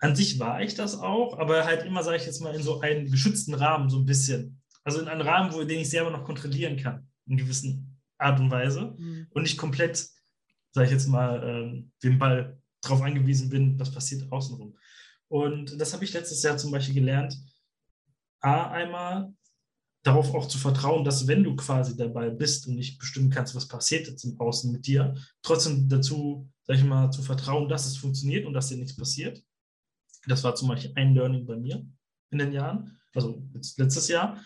An sich war ich das auch, aber halt immer, sage ich jetzt mal, in so einen geschützten Rahmen so ein bisschen. Also in einen Rahmen, wo, den ich selber noch kontrollieren kann, in gewissen Art und Weise. Mhm. Und nicht komplett, sage ich jetzt mal, äh, den Ball darauf angewiesen bin, was passiert außenrum. Und das habe ich letztes Jahr zum Beispiel gelernt. A, einmal darauf auch zu vertrauen, dass wenn du quasi dabei bist und nicht bestimmen kannst, was passiert jetzt im Außen mit dir, trotzdem dazu, sag ich mal, zu vertrauen, dass es funktioniert und dass dir nichts passiert. Das war zum Beispiel ein Learning bei mir in den Jahren, also letztes Jahr.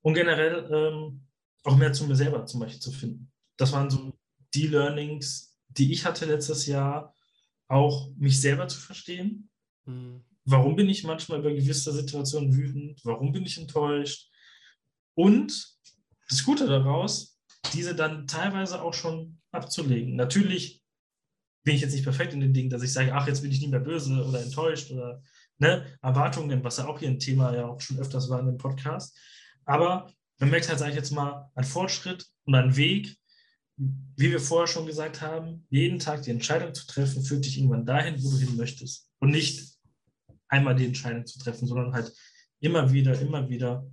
Und generell ähm, auch mehr zu mir selber zum Beispiel zu finden. Das waren so die Learnings, die ich hatte letztes Jahr, auch mich selber zu verstehen. Mhm. Warum bin ich manchmal über gewisse Situationen wütend? Warum bin ich enttäuscht? Und das Gute daraus, diese dann teilweise auch schon abzulegen. Natürlich bin ich jetzt nicht perfekt in den Dingen, dass ich sage, ach, jetzt bin ich nicht mehr böse oder enttäuscht oder ne, Erwartungen, was ja auch hier ein Thema ja auch schon öfters war in dem Podcast. Aber man merkt halt, sage ich jetzt mal, einen Fortschritt und einen Weg, wie wir vorher schon gesagt haben, jeden Tag die Entscheidung zu treffen, führt dich irgendwann dahin, wo du hin möchtest. Und nicht einmal die Entscheidung zu treffen, sondern halt immer wieder, immer wieder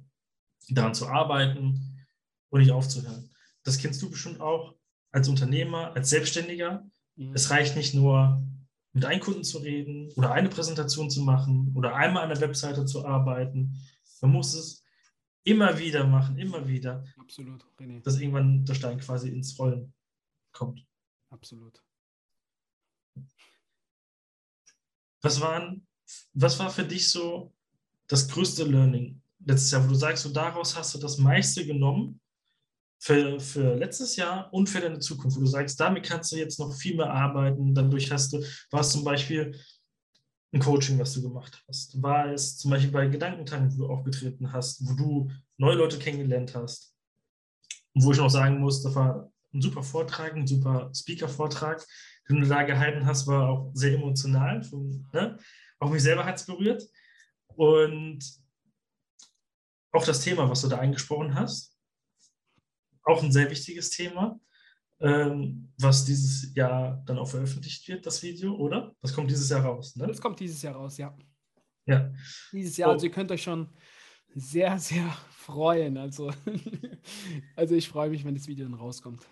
daran zu arbeiten und nicht aufzuhören. Das kennst du bestimmt auch als Unternehmer, als Selbstständiger. Mhm. Es reicht nicht nur, mit einem Kunden zu reden oder eine Präsentation zu machen oder einmal an der Webseite zu arbeiten. Man muss es immer wieder machen, immer wieder. Absolut, René. Dass irgendwann der Stein quasi ins Rollen kommt. Absolut. Was waren, was war für dich so das größte Learning letztes Jahr, wo du sagst, so daraus hast du das meiste genommen für, für letztes Jahr und für deine Zukunft, wo du sagst, damit kannst du jetzt noch viel mehr arbeiten. Dadurch hast du, war es zum Beispiel ein Coaching, was du gemacht hast. War es zum Beispiel bei Gedankentagen, wo du aufgetreten hast, wo du neue Leute kennengelernt hast. Wo ich noch sagen muss, das war ein super Vortrag, ein super Speaker-Vortrag, den du da gehalten hast, war auch sehr emotional. Von, ne? Auch mich selber hat es berührt. Und auch das Thema, was du da angesprochen hast, auch ein sehr wichtiges Thema, ähm, was dieses Jahr dann auch veröffentlicht wird, das Video, oder? Das kommt dieses Jahr raus, ne? Das kommt dieses Jahr raus, ja. Ja. Dieses Jahr, oh. also ihr könnt euch schon sehr, sehr freuen. Also, also ich freue mich, wenn das Video dann rauskommt.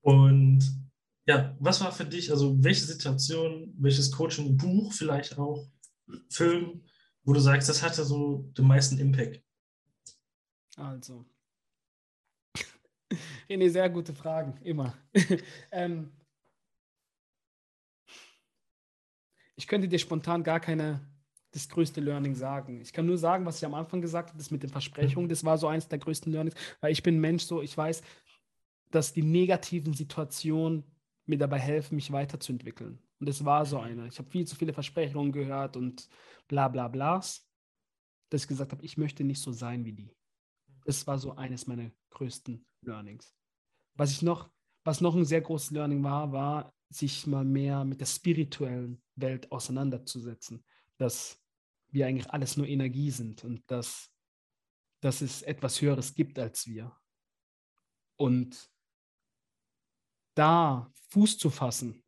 Und ja, was war für dich, also welche Situation, welches Coaching-Buch vielleicht auch, Film, wo du sagst, das hatte so den meisten Impact? Also, René, sehr gute Fragen, immer. ähm, ich könnte dir spontan gar keine, das größte Learning sagen. Ich kann nur sagen, was ich am Anfang gesagt habe, das mit den Versprechungen, das war so eines der größten Learnings, weil ich bin Mensch so, ich weiß, dass die negativen Situationen mir dabei helfen, mich weiterzuentwickeln. Und es war so eine. Ich habe viel zu viele Versprechungen gehört und bla bla blas, dass ich gesagt habe, ich möchte nicht so sein wie die. Das war so eines meiner größten Learnings. Was ich noch, was noch ein sehr großes Learning war, war, sich mal mehr mit der spirituellen Welt auseinanderzusetzen. Dass wir eigentlich alles nur Energie sind und dass, dass es etwas Höheres gibt als wir. Und da Fuß zu fassen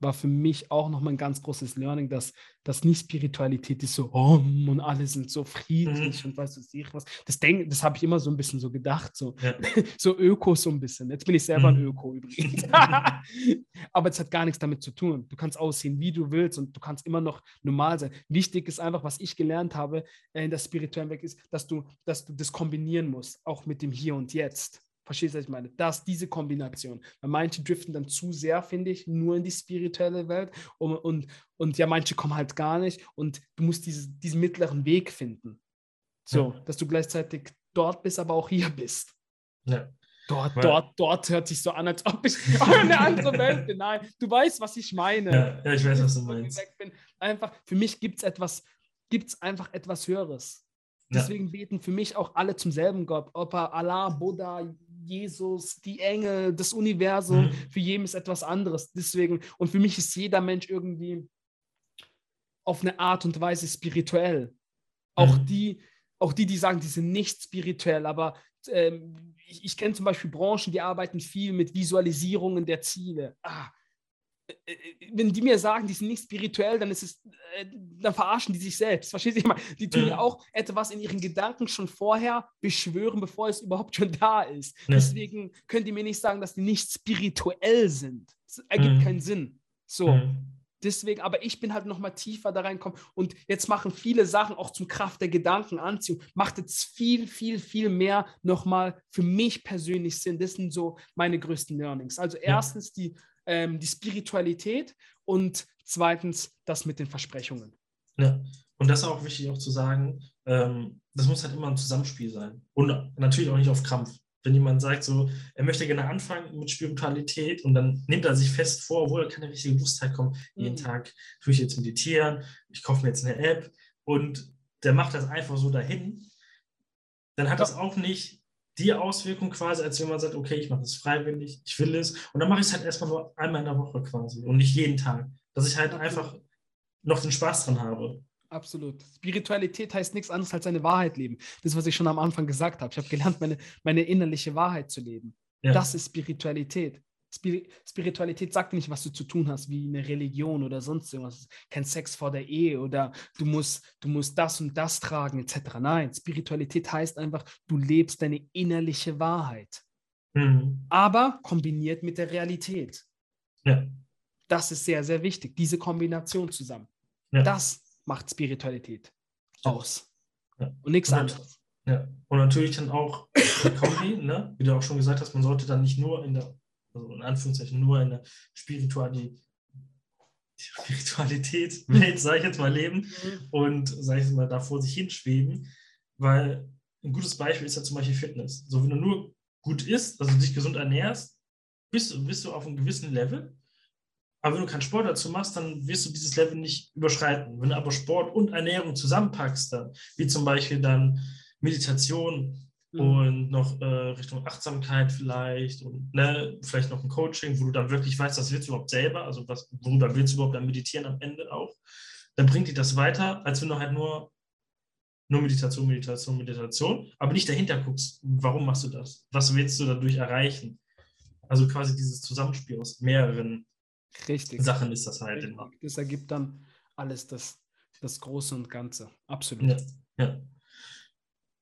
war für mich auch nochmal ein ganz großes Learning, dass das nicht Spiritualität ist so, oh, und alle sind so friedlich mhm. und weißt du, was. Das, das habe ich immer so ein bisschen so gedacht, so, ja. so Öko so ein bisschen. Jetzt bin ich selber mhm. ein Öko übrigens. Aber es hat gar nichts damit zu tun. Du kannst aussehen, wie du willst und du kannst immer noch normal sein. Wichtig ist einfach, was ich gelernt habe äh, in der spirituellen Weg ist, dass du, dass du das kombinieren musst, auch mit dem Hier und Jetzt. Verstehst du, was ich meine? Das, diese Kombination. Weil manche driften dann zu sehr, finde ich, nur in die spirituelle Welt und, und, und ja, manche kommen halt gar nicht und du musst diese, diesen mittleren Weg finden. So, ja. dass du gleichzeitig dort bist, aber auch hier bist. Ja. Dort, Weil, dort, dort hört sich so an, als ob ich eine andere Welt bin. Nein, du weißt, was ich meine. Ja, ja ich weiß, was du meinst. Einfach, für mich gibt es etwas, gibt es einfach etwas Höheres. Deswegen ja. beten für mich auch alle zum selben Gott. Ob er Allah, Buddha, Jesus, die Engel, das Universum, mhm. für jeden ist etwas anderes. Deswegen, und für mich ist jeder Mensch irgendwie auf eine Art und Weise spirituell. Auch mhm. die, auch die, die sagen, die sind nicht spirituell, aber ähm, ich, ich kenne zum Beispiel Branchen, die arbeiten viel mit Visualisierungen der Ziele. Ah, wenn die mir sagen, die sind nicht spirituell, dann ist es, äh, dann verarschen die sich selbst. Verstehst du? Die tun ja mhm. auch etwas in ihren Gedanken schon vorher beschwören, bevor es überhaupt schon da ist. Ja. Deswegen können die mir nicht sagen, dass die nicht spirituell sind. Das ergibt mhm. keinen Sinn. So. Mhm. Deswegen, aber ich bin halt noch mal tiefer da reinkommen und jetzt machen viele Sachen auch zum Kraft der Gedankenanziehung, macht jetzt viel, viel, viel mehr noch mal für mich persönlich Sinn. Das sind so meine größten Learnings. Also erstens die, ähm, die Spiritualität und zweitens das mit den Versprechungen. Ja, und das ist auch wichtig auch zu sagen, ähm, das muss halt immer ein Zusammenspiel sein und natürlich auch nicht auf Krampf wenn jemand sagt, so, er möchte gerne anfangen mit Spiritualität und dann nimmt er sich fest vor, obwohl er keine richtige Lust hat, komm, mhm. jeden Tag tue ich jetzt meditieren, ich kaufe mir jetzt eine App und der macht das einfach so dahin, dann hat ja. das auch nicht die Auswirkung quasi, als wenn man sagt, okay, ich mache das freiwillig, ich will es und dann mache ich es halt erstmal nur einmal in der Woche quasi und nicht jeden Tag, dass ich halt einfach noch den Spaß dran habe. Absolut. Spiritualität heißt nichts anderes als seine Wahrheit leben. Das, was ich schon am Anfang gesagt habe. Ich habe gelernt, meine, meine innerliche Wahrheit zu leben. Ja. Das ist Spiritualität. Spir Spiritualität sagt nicht, was du zu tun hast, wie eine Religion oder sonst irgendwas. Kein Sex vor der Ehe oder du musst, du musst das und das tragen, etc. Nein, Spiritualität heißt einfach, du lebst deine innerliche Wahrheit. Mhm. Aber kombiniert mit der Realität. Ja. Das ist sehr, sehr wichtig, diese Kombination zusammen. Ja. Das macht Spiritualität aus. Ja. Und nichts anderes. Ja. Und natürlich dann auch die Kombi, ne? wie du auch schon gesagt hast, man sollte dann nicht nur in der, also in Anführungszeichen nur in der Spiritualität, Spiritualität, Welt, sage ich jetzt mal, leben mhm. und, sage ich jetzt mal, da vor sich hinschweben, weil ein gutes Beispiel ist ja zum Beispiel Fitness. So, wenn du nur gut isst, also dich gesund ernährst, bist, bist du auf einem gewissen Level aber wenn du keinen Sport dazu machst, dann wirst du dieses Level nicht überschreiten. Wenn du aber Sport und Ernährung zusammenpackst, dann, wie zum Beispiel dann Meditation mhm. und noch äh, Richtung Achtsamkeit vielleicht und ne, vielleicht noch ein Coaching, wo du dann wirklich weißt, was willst du überhaupt selber, also was, worüber willst du überhaupt dann meditieren am Ende auch, dann bringt dich das weiter, als wenn du halt nur, nur Meditation, Meditation, Meditation, aber nicht dahinter guckst, warum machst du das? Was willst du dadurch erreichen? Also quasi dieses Zusammenspiel aus mehreren Richtig. Sachen ist das halt immer. Das ergibt dann alles das, das Große und Ganze. Absolut. Ja, ja.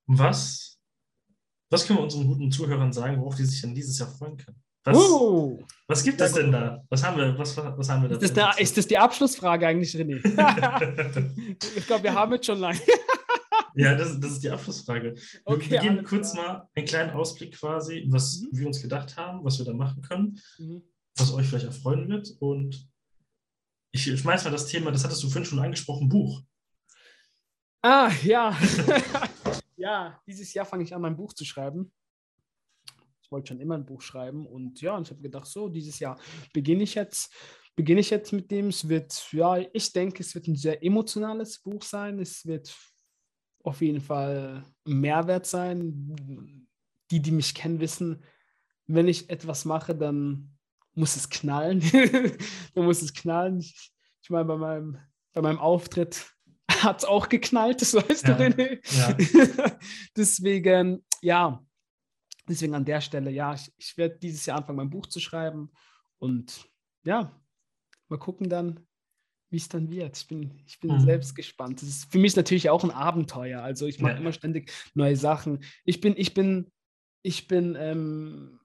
Was, was können wir unseren guten Zuhörern sagen, worauf die sich dann dieses Jahr freuen können? Was, uh, was gibt es denn da? Was haben wir, was, was haben wir da? Ist das, der, ist das die Abschlussfrage eigentlich, René? ich glaube, wir haben jetzt schon lange. ja, das, das, ist die Abschlussfrage. Okay, wir geben kurz klar. mal einen kleinen Ausblick quasi, was mhm. wir uns gedacht haben, was wir da machen können. Mhm was euch vielleicht erfreuen wird. Und ich schmeiß mal das Thema, das hattest du vorhin schon angesprochen, Buch. Ah, ja. ja, dieses Jahr fange ich an, mein Buch zu schreiben. Ich wollte schon immer ein Buch schreiben und ja, und ich habe gedacht, so, dieses Jahr beginne ich jetzt, beginne ich jetzt mit dem. Es wird, ja, ich denke, es wird ein sehr emotionales Buch sein. Es wird auf jeden Fall Mehrwert sein. Die, die mich kennen, wissen, wenn ich etwas mache, dann muss es knallen. da muss es knallen. Ich, ich meine, bei meinem, bei meinem Auftritt hat es auch geknallt, das weißt ja, du, René. Ja. deswegen, ja, deswegen an der Stelle, ja, ich, ich werde dieses Jahr anfangen, mein Buch zu schreiben und ja, mal gucken dann, wie es dann wird. Ich bin, ich bin mhm. selbst gespannt. Das ist für mich natürlich auch ein Abenteuer. Also ich mache ja. immer ständig neue Sachen. Ich bin, ich bin, ich bin ähm,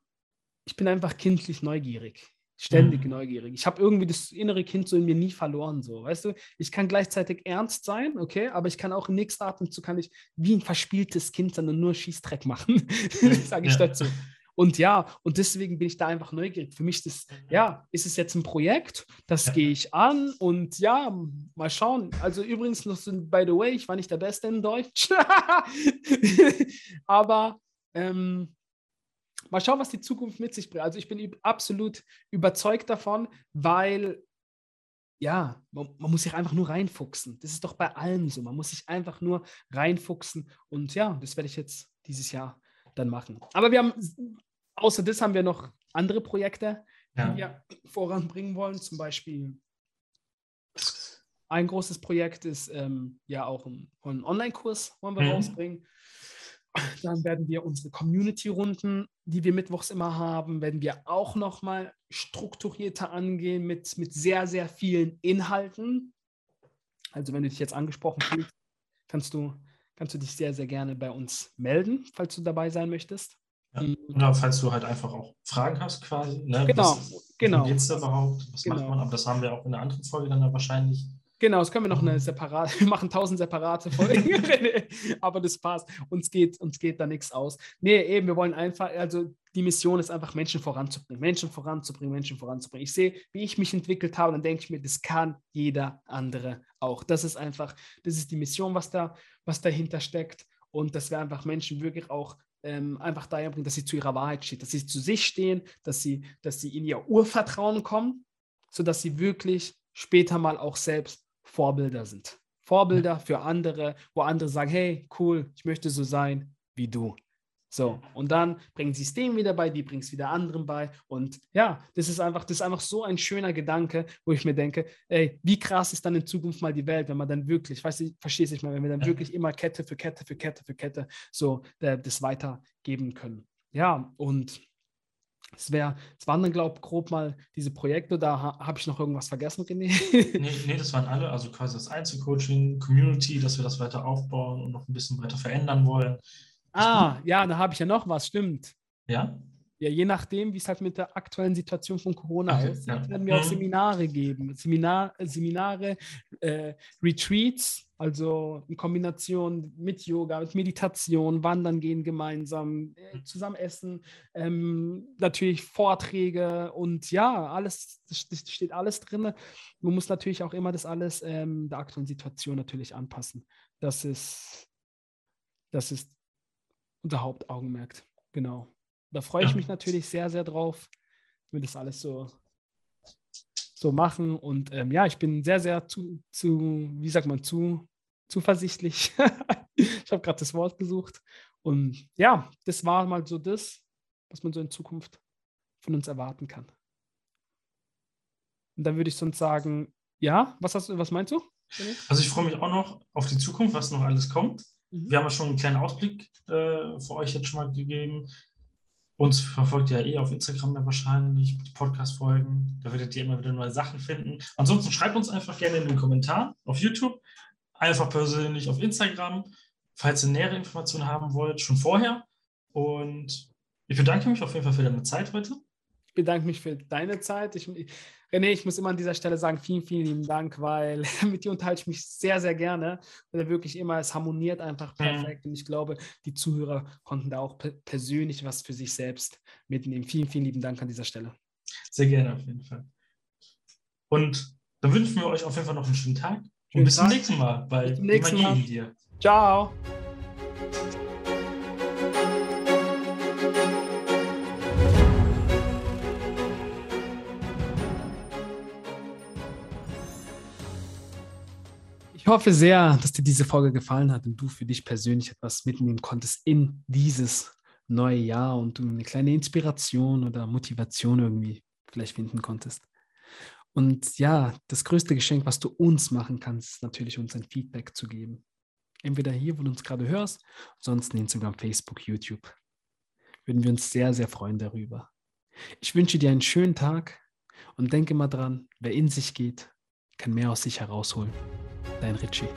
ich bin einfach kindlich neugierig. Ständig mhm. neugierig. Ich habe irgendwie das innere Kind so in mir nie verloren, so, weißt du? Ich kann gleichzeitig ernst sein, okay, aber ich kann auch im nächsten Atemzug kann ich wie ein verspieltes Kind dann nur Schießdreck machen, sage ich ja. dazu. Und ja, und deswegen bin ich da einfach neugierig. Für mich ist, ja, ist es jetzt ein Projekt, das ja. gehe ich an und ja, mal schauen. Also übrigens noch so, by the way, ich war nicht der Beste in Deutsch, aber ähm, mal schauen, was die Zukunft mit sich bringt. Also ich bin absolut überzeugt davon, weil ja, man, man, muss sich einfach nur reinfuchsen. Das ist doch bei allem so. Man muss sich einfach nur reinfuchsen. Und ja, das werde ich jetzt dieses Jahr dann machen. Aber wir haben, außer das haben wir noch andere Projekte, ja. die wir voranbringen wollen. Zum Beispiel ein großes Projekt ist ähm, ja auch ein, ein Online-Kurs, wollen wir mhm. rausbringen. Dann werden wir unsere Community-Runden, die wir mittwochs immer haben, werden wir auch nochmal strukturierter angehen mit, mit sehr, sehr vielen Inhalten. Also wenn du dich jetzt angesprochen fühlst, kannst du, kannst du dich sehr, sehr gerne bei uns melden, falls du dabei sein möchtest. Ja. Oder falls du halt einfach auch Fragen hast, quasi. Ne? Genau, was, genau. Wie geht es da überhaupt? Was genau. macht man? Aber das haben wir auch in einer anderen Folge dann wahrscheinlich. Genau, das können wir noch eine separate, wir machen tausend separate Folgen, aber das passt. Uns geht, uns geht da nichts aus. Nee, eben, wir wollen einfach, also die Mission ist einfach, Menschen voranzubringen, Menschen voranzubringen, Menschen voranzubringen. Ich sehe, wie ich mich entwickelt habe, dann denke ich mir, das kann jeder andere auch. Das ist einfach, das ist die Mission, was da, was dahinter steckt. Und dass wir einfach Menschen wirklich auch ähm, einfach daher bringen, dass sie zu ihrer Wahrheit stehen, dass sie zu sich stehen, dass sie, dass sie in ihr Urvertrauen kommen, sodass sie wirklich später mal auch selbst Vorbilder sind. Vorbilder für andere, wo andere sagen, hey, cool, ich möchte so sein wie du. So, und dann bringen sie es dem wieder bei, die bringen es wieder anderen bei. Und ja, das ist einfach, das ist einfach so ein schöner Gedanke, wo ich mir denke, ey, wie krass ist dann in Zukunft mal die Welt, wenn man dann wirklich, weiß ich, verstehst du mal, wenn wir dann wirklich immer Kette für Kette für Kette für Kette so der, das weitergeben können. Ja, und es wäre, es waren dann, glaube ich, grob mal diese Projekte, da ha, habe ich noch irgendwas vergessen, René? nee, nee, das waren alle, also quasi das Einzelcoaching, Community, dass wir das weiter aufbauen und noch ein bisschen weiter verändern wollen. Ah, ja, da habe ich ja noch was, stimmt. Ja? Ja, je nachdem, wie es halt mit der aktuellen Situation von Corona okay, aussieht, ja. werden wir auch mhm. Seminare geben. Seminar, Seminare, äh, Retreats, also in Kombination mit Yoga, mit Meditation, Wandern gehen gemeinsam, äh, mhm. zusammen essen, ähm, natürlich Vorträge und ja, alles, das steht alles drin. Man muss natürlich auch immer das alles ähm, der aktuellen Situation natürlich anpassen. Das ist, das ist unser Hauptaugenmerk. Genau. Da freue ich mich natürlich sehr, sehr drauf, wenn wir das alles so, so machen. Und ähm, ja, ich bin sehr, sehr zu, zu, wie sagt man, zu zuversichtlich. ich habe gerade das Wort gesucht. Und ja, das war mal so das, was man so in Zukunft von uns erwarten kann. Und dann würde ich sonst sagen, ja, was, hast, was meinst du? Also ich freue mich auch noch auf die Zukunft, was noch alles kommt. Mhm. Wir haben ja schon einen kleinen Ausblick äh, für euch jetzt schon mal gegeben. Uns verfolgt ihr ja eh auf Instagram ja wahrscheinlich, die Podcast-Folgen. Da werdet ihr immer wieder neue Sachen finden. Ansonsten schreibt uns einfach gerne in den Kommentaren auf YouTube, einfach persönlich auf Instagram, falls ihr nähere Informationen haben wollt, schon vorher. Und ich bedanke mich auf jeden Fall für deine Zeit heute. Ich bedanke mich für deine Zeit. Ich, René, ich muss immer an dieser Stelle sagen, vielen, vielen lieben Dank, weil mit dir unterhalte ich mich sehr, sehr gerne. Weil wirklich immer, es harmoniert einfach perfekt. Und ich glaube, die Zuhörer konnten da auch persönlich was für sich selbst mitnehmen. Vielen, vielen lieben Dank an dieser Stelle. Sehr gerne, auf jeden Fall. Und dann wünschen wir euch auf jeden Fall noch einen schönen Tag. Und bis zum nächsten Mal bei bis zum nächsten Mal. dir. Ciao. Hoffe sehr, dass dir diese Folge gefallen hat und du für dich persönlich etwas mitnehmen konntest in dieses neue Jahr und du eine kleine Inspiration oder Motivation irgendwie vielleicht finden konntest. Und ja, das größte Geschenk, was du uns machen kannst, ist natürlich uns ein Feedback zu geben. Entweder hier, wo du uns gerade hörst, sonst in Instagram, Facebook, YouTube. Würden wir uns sehr, sehr freuen darüber. Ich wünsche dir einen schönen Tag und denke mal dran, wer in sich geht, kann mehr aus sich herausholen. Dein Ritchie.